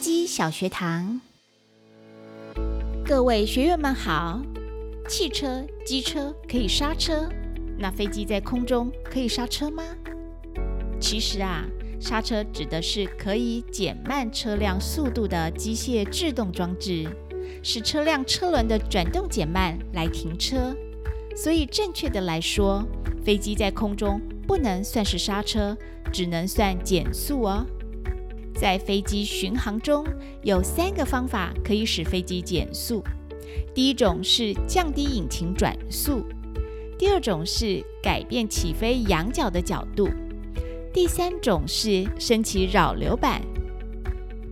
机小学堂，各位学员们好。汽车、机车可以刹车，那飞机在空中可以刹车吗？其实啊，刹车指的是可以减慢车辆速度的机械制动装置，使车辆车轮的转动减慢来停车。所以正确的来说，飞机在空中不能算是刹车，只能算减速哦。在飞机巡航中，有三个方法可以使飞机减速。第一种是降低引擎转速，第二种是改变起飞仰角的角度，第三种是升起扰流板。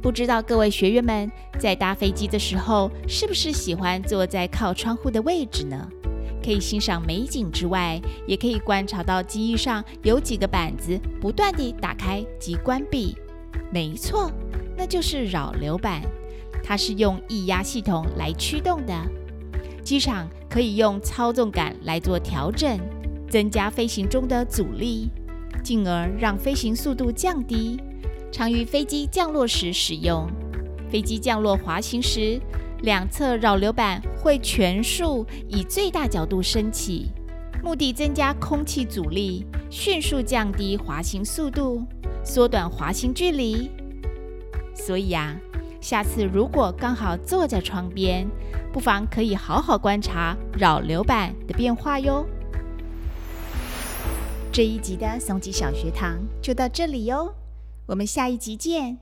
不知道各位学员们在搭飞机的时候，是不是喜欢坐在靠窗户的位置呢？可以欣赏美景之外，也可以观察到机翼上有几个板子不断地打开及关闭。没错，那就是扰流板。它是用液压系统来驱动的。机场可以用操纵杆来做调整，增加飞行中的阻力，进而让飞行速度降低。常于飞机降落时使用。飞机降落滑行时，两侧扰流板会全速以最大角度升起，目的增加空气阻力，迅速降低滑行速度，缩短滑行距离。所以啊。下次如果刚好坐在窗边，不妨可以好好观察扰流板的变化哟。这一集的松吉小学堂就到这里哟，我们下一集见。